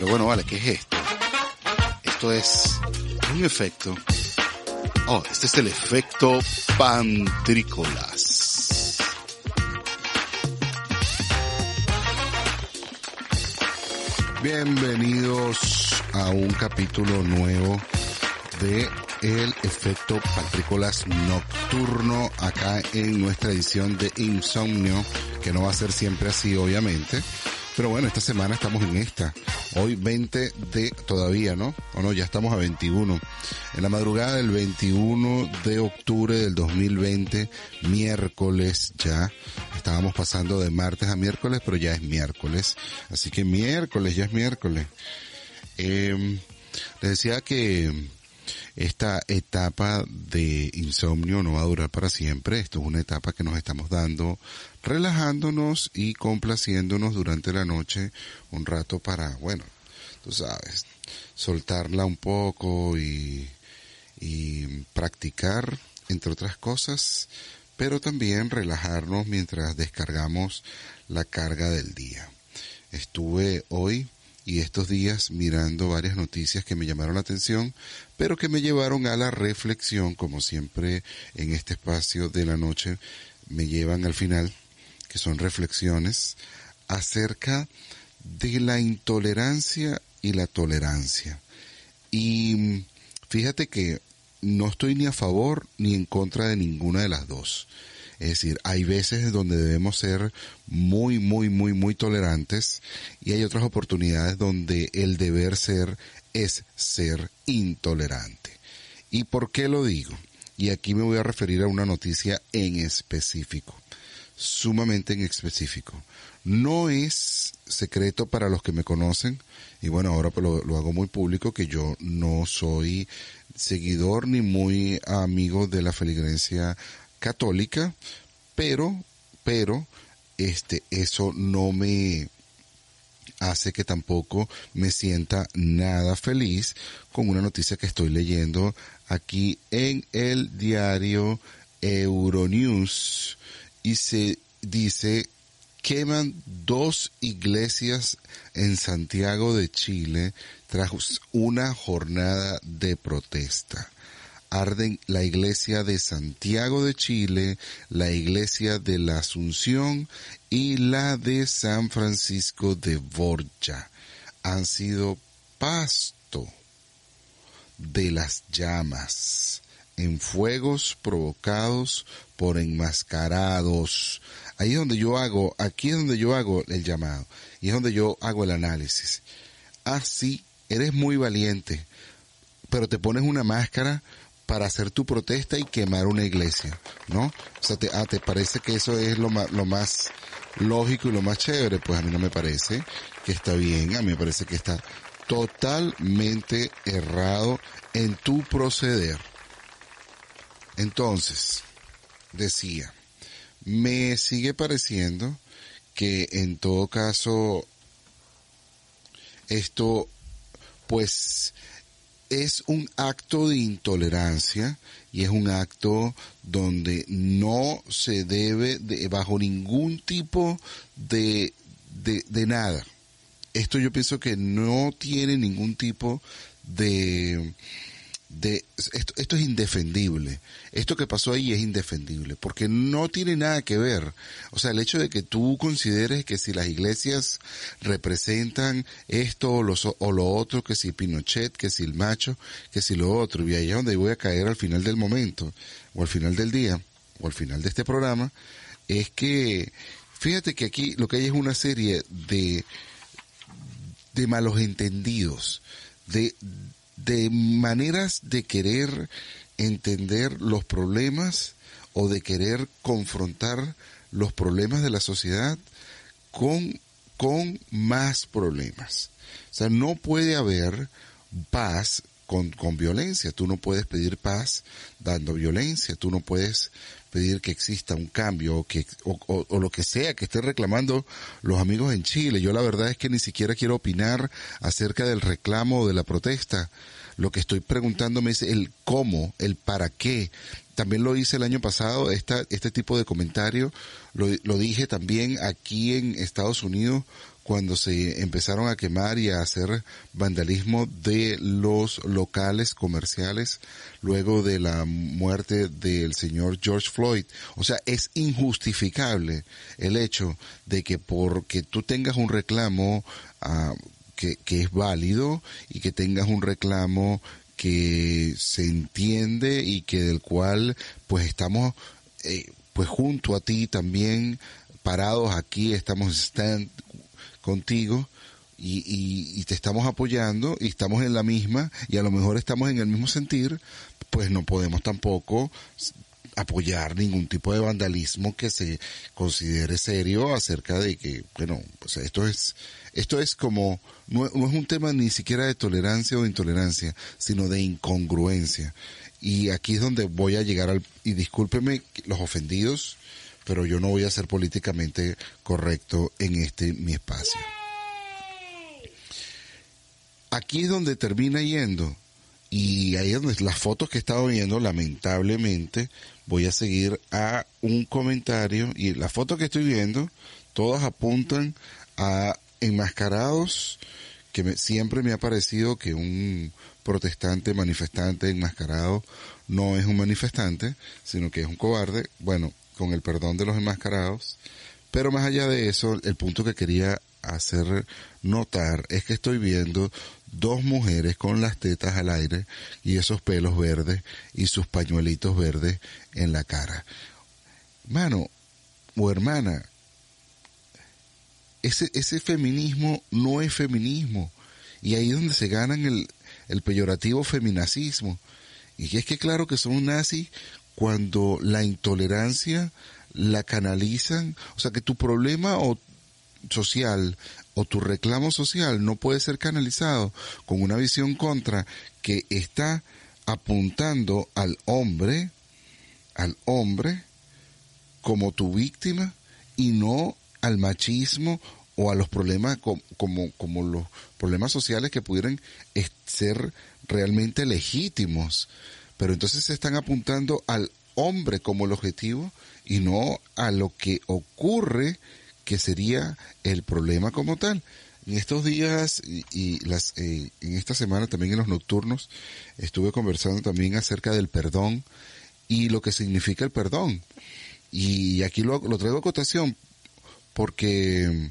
Pero bueno, vale, ¿qué es esto? Esto es un efecto. Oh, este es el efecto pantrícolas. Bienvenidos a un capítulo nuevo de el efecto pantrícolas nocturno acá en nuestra edición de Insomnio, que no va a ser siempre así obviamente, pero bueno, esta semana estamos en esta. Hoy 20 de todavía, ¿no? O no, ya estamos a 21. En la madrugada del 21 de octubre del 2020, miércoles ya. Estábamos pasando de martes a miércoles, pero ya es miércoles. Así que miércoles, ya es miércoles. Eh, les decía que esta etapa de insomnio no va a durar para siempre. Esto es una etapa que nos estamos dando relajándonos y complaciéndonos durante la noche un rato para, bueno, tú sabes, soltarla un poco y, y practicar, entre otras cosas, pero también relajarnos mientras descargamos la carga del día. Estuve hoy y estos días mirando varias noticias que me llamaron la atención, pero que me llevaron a la reflexión, como siempre en este espacio de la noche me llevan al final, que son reflexiones acerca de la intolerancia y la tolerancia. Y fíjate que no estoy ni a favor ni en contra de ninguna de las dos. Es decir, hay veces donde debemos ser muy, muy, muy, muy tolerantes y hay otras oportunidades donde el deber ser es ser intolerante. ¿Y por qué lo digo? Y aquí me voy a referir a una noticia en específico, sumamente en específico. No es secreto para los que me conocen, y bueno, ahora pues lo, lo hago muy público, que yo no soy seguidor ni muy amigo de la feligresia católica, pero, pero, este, eso no me hace que tampoco me sienta nada feliz con una noticia que estoy leyendo aquí en el diario Euronews. Y se dice queman dos iglesias en Santiago de Chile tras una jornada de protesta arden la iglesia de Santiago de Chile, la iglesia de la Asunción y la de San Francisco de Borja. Han sido pasto de las llamas en fuegos provocados por enmascarados. Ahí es donde yo hago, aquí es donde yo hago el llamado y es donde yo hago el análisis. Así, ah, eres muy valiente, pero te pones una máscara para hacer tu protesta y quemar una iglesia, ¿no? O sea, te, ah, ¿te parece que eso es lo más, lo más lógico y lo más chévere? Pues a mí no me parece que está bien, a mí me parece que está totalmente errado en tu proceder. Entonces, decía, me sigue pareciendo que en todo caso esto pues es un acto de intolerancia y es un acto donde no se debe de, bajo ningún tipo de, de, de nada. Esto yo pienso que no tiene ningún tipo de, de esto, esto es indefendible. Esto que pasó ahí es indefendible porque no tiene nada que ver. O sea, el hecho de que tú consideres que si las iglesias representan esto o, o lo otro, que si Pinochet, que si el macho, que si lo otro, y ahí es donde voy a caer al final del momento, o al final del día, o al final de este programa, es que fíjate que aquí lo que hay es una serie de, de malos entendidos, de, de maneras de querer entender los problemas o de querer confrontar los problemas de la sociedad con, con más problemas. O sea, no puede haber paz con, con violencia. Tú no puedes pedir paz dando violencia. Tú no puedes pedir que exista un cambio o, que, o, lo que sea que estén reclamando los amigos en Chile. Yo la verdad es que ni siquiera quiero opinar acerca del reclamo o de la protesta. Lo que estoy preguntándome es el cómo, el para qué. también lo hice el año pasado, esta, este tipo de comentario lo, lo dije también aquí en Estados Unidos cuando se empezaron a quemar y a hacer vandalismo de los locales comerciales luego de la muerte del señor George Floyd. O sea, es injustificable el hecho de que porque tú tengas un reclamo uh, que, que es válido y que tengas un reclamo que se entiende y que del cual pues estamos eh, pues junto a ti también parados aquí estamos stand contigo y, y, te estamos apoyando y estamos en la misma y a lo mejor estamos en el mismo sentir, pues no podemos tampoco apoyar ningún tipo de vandalismo que se considere serio acerca de que, bueno, pues esto es, esto es como, no, no es un tema ni siquiera de tolerancia o intolerancia, sino de incongruencia. Y aquí es donde voy a llegar al, y discúlpeme los ofendidos, pero yo no voy a ser políticamente correcto en este mi espacio. Aquí es donde termina yendo y ahí es donde las fotos que he estado viendo, lamentablemente, voy a seguir a un comentario y las fotos que estoy viendo, todas apuntan a enmascarados, que me, siempre me ha parecido que un protestante manifestante enmascarado no es un manifestante, sino que es un cobarde. Bueno, con el perdón de los enmascarados. Pero más allá de eso, el punto que quería hacer notar es que estoy viendo dos mujeres con las tetas al aire y esos pelos verdes y sus pañuelitos verdes en la cara. Mano o hermana, ese, ese feminismo no es feminismo. Y ahí es donde se ganan el, el peyorativo feminacismo. Y es que claro que son nazis cuando la intolerancia la canalizan, o sea que tu problema o social o tu reclamo social no puede ser canalizado con una visión contra que está apuntando al hombre, al hombre como tu víctima y no al machismo o a los problemas como, como, como los problemas sociales que pudieran ser realmente legítimos pero entonces se están apuntando al hombre como el objetivo y no a lo que ocurre que sería el problema como tal. En estos días y, las, eh, en esta semana también en los nocturnos estuve conversando también acerca del perdón y lo que significa el perdón. Y aquí lo, lo traigo a cotación porque,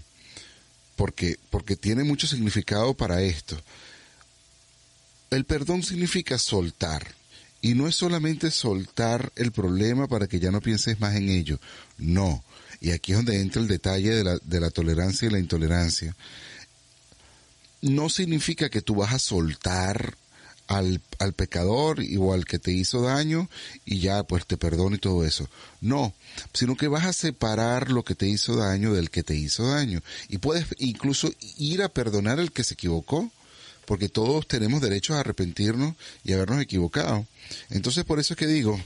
porque, porque tiene mucho significado para esto. El perdón significa soltar y no es solamente soltar el problema para que ya no pienses más en ello. No. Y aquí es donde entra el detalle de la, de la tolerancia y la intolerancia. No significa que tú vas a soltar al, al pecador o al que te hizo daño y ya pues te perdono y todo eso. No, sino que vas a separar lo que te hizo daño del que te hizo daño. Y puedes incluso ir a perdonar al que se equivocó porque todos tenemos derecho a arrepentirnos y habernos equivocado. Entonces, por eso es que digo,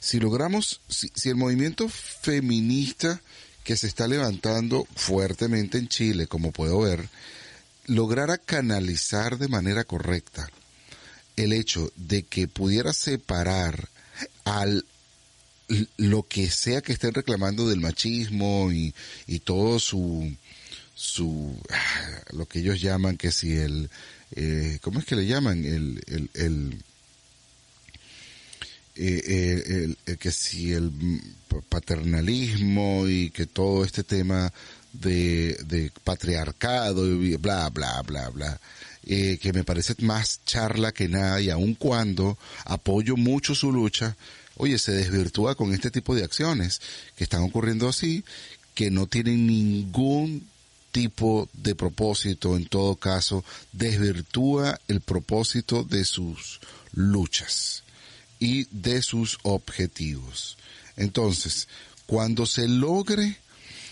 si logramos, si, si el movimiento feminista que se está levantando fuertemente en Chile, como puedo ver, lograra canalizar de manera correcta el hecho de que pudiera separar al lo que sea que estén reclamando del machismo y, y todo su su ah, lo que ellos llaman que si el eh, ¿cómo es que le llaman? El, el, el, eh, que si el paternalismo y que todo este tema de, de patriarcado y bla, bla, bla, bla. Eh, que me parece más charla que nada y aun cuando apoyo mucho su lucha, oye, se desvirtúa con este tipo de acciones que están ocurriendo así, que no tienen ningún tipo de propósito, en todo caso, desvirtúa el propósito de sus luchas y de sus objetivos. Entonces, cuando se logre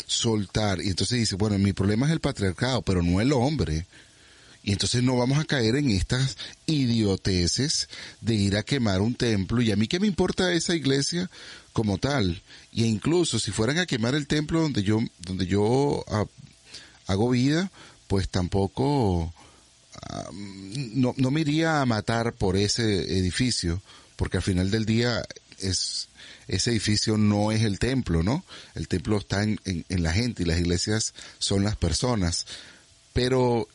soltar, y entonces dice, bueno, mi problema es el patriarcado, pero no el hombre, y entonces no vamos a caer en estas idioteces de ir a quemar un templo. Y a mí qué me importa esa iglesia como tal. Y incluso si fueran a quemar el templo donde yo, donde yo ah, hago vida, pues tampoco no, no me iría a matar por ese edificio, porque al final del día es, ese edificio no es el templo, ¿no? El templo está en, en la gente y las iglesias son las personas. Pero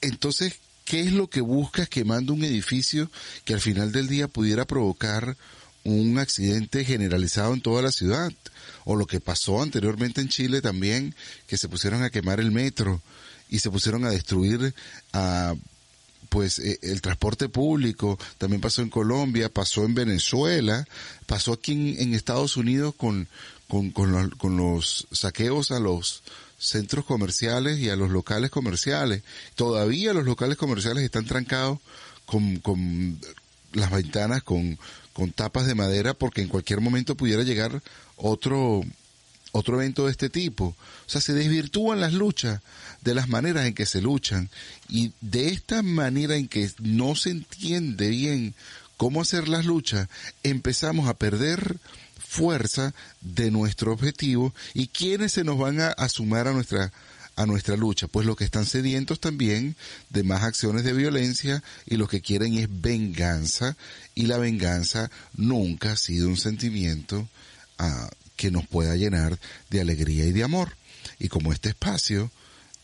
entonces, ¿qué es lo que buscas quemando un edificio que al final del día pudiera provocar un accidente generalizado en toda la ciudad? O lo que pasó anteriormente en Chile también, que se pusieron a quemar el metro y se pusieron a destruir a pues eh, el transporte público, también pasó en Colombia, pasó en Venezuela, pasó aquí en, Estados Unidos con, con, los, con los saqueos a los centros comerciales y a los locales comerciales. Todavía los locales comerciales están trancados con, con las ventanas con, con tapas de madera porque en cualquier momento pudiera llegar otro, otro evento de este tipo. O sea, se desvirtúan las luchas de las maneras en que se luchan y de esta manera en que no se entiende bien cómo hacer las luchas, empezamos a perder fuerza de nuestro objetivo y quiénes se nos van a, sumar a nuestra a nuestra lucha, pues los que están sedientos también de más acciones de violencia y los que quieren es venganza y la venganza nunca ha sido un sentimiento ah, que nos pueda llenar de alegría y de amor. Y como este espacio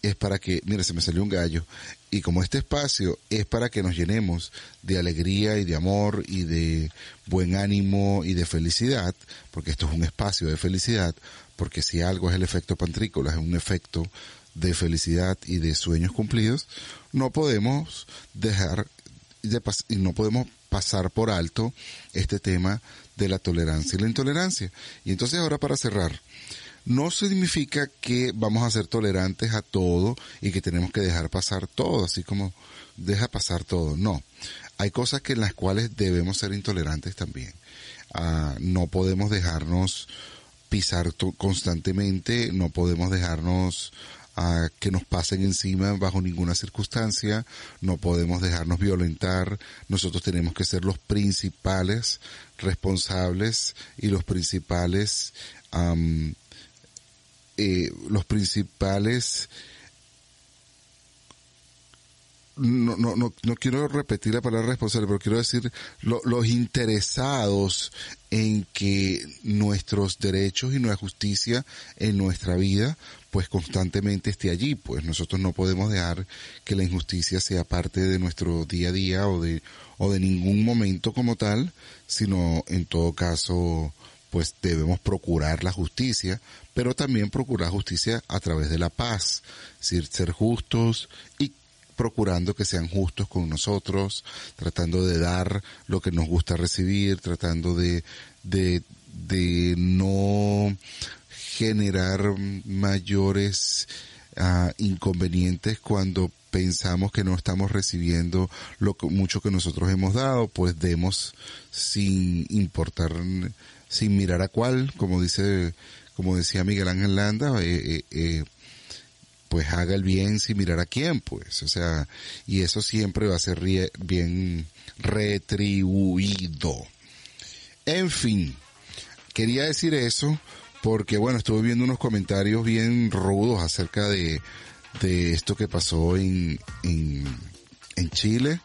es para que, mira, se me salió un gallo, y como este espacio es para que nos llenemos de alegría y de amor y de buen ánimo y de felicidad, porque esto es un espacio de felicidad, porque si algo es el efecto pantrícola, es un efecto de felicidad y de sueños cumplidos, no podemos dejar de y no podemos pasar por alto este tema de la tolerancia y la intolerancia. Y entonces ahora para cerrar, no significa que vamos a ser tolerantes a todo y que tenemos que dejar pasar todo, así como deja pasar todo. No, hay cosas que en las cuales debemos ser intolerantes también. Ah, no podemos dejarnos pisar constantemente, no podemos dejarnos que nos pasen encima bajo ninguna circunstancia, no podemos dejarnos violentar, nosotros tenemos que ser los principales responsables y los principales eh, los principales no, no, no, no quiero repetir la palabra responsable, pero quiero decir los interesados en que nuestros derechos y nuestra justicia en nuestra vida pues constantemente esté allí, pues nosotros no podemos dejar que la injusticia sea parte de nuestro día a día o de, o de ningún momento como tal, sino en todo caso pues debemos procurar la justicia, pero también procurar justicia a través de la paz, es decir, ser justos y procurando que sean justos con nosotros, tratando de dar lo que nos gusta recibir, tratando de, de, de no generar mayores uh, inconvenientes cuando pensamos que no estamos recibiendo lo que, mucho que nosotros hemos dado, pues demos sin importar sin mirar a cuál, como dice, como decía Miguel Ángel Landa, eh, eh, eh, pues haga el bien sin mirar a quién, pues, o sea, y eso siempre va a ser bien retribuido. En fin, quería decir eso porque, bueno, estuve viendo unos comentarios bien rudos acerca de, de esto que pasó en, en, en Chile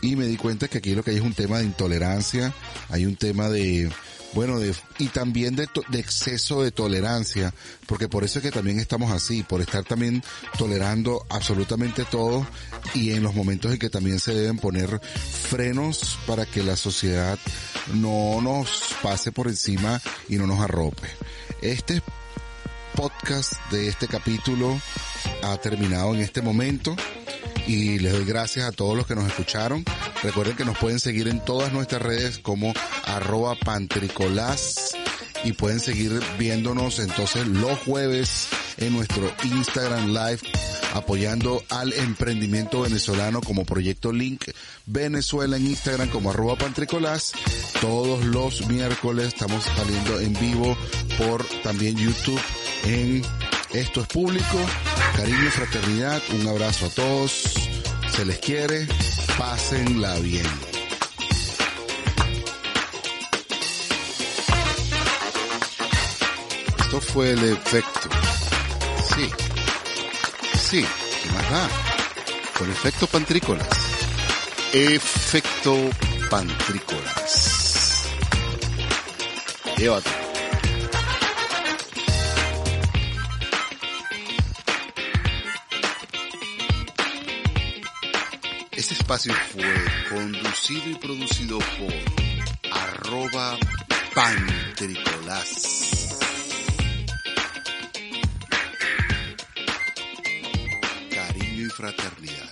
y me di cuenta que aquí lo que hay es un tema de intolerancia, hay un tema de, bueno, de, y también de, de, exceso de tolerancia, porque por eso es que también estamos así, por estar también tolerando absolutamente todo y en los momentos en que también se deben poner frenos para que la sociedad no nos pase por encima y no nos arrope. Este podcast de este capítulo ha terminado en este momento y les doy gracias a todos los que nos escucharon. Recuerden que nos pueden seguir en todas nuestras redes como arroba pantricolás y pueden seguir viéndonos entonces los jueves en nuestro Instagram Live apoyando al emprendimiento venezolano como Proyecto Link Venezuela en Instagram como arroba pantricolás. Todos los miércoles estamos saliendo en vivo por también YouTube en Esto es Público. Cariño y fraternidad. Un abrazo a todos. Se les quiere. Pásenla bien. Esto fue el efecto. Sí. Sí. ¿Qué más da? Con efecto pantrícolas. Efecto pantrícolas. Llévate. Este espacio fue conducido y producido por arroba pantricolás. Cariño y fraternidad.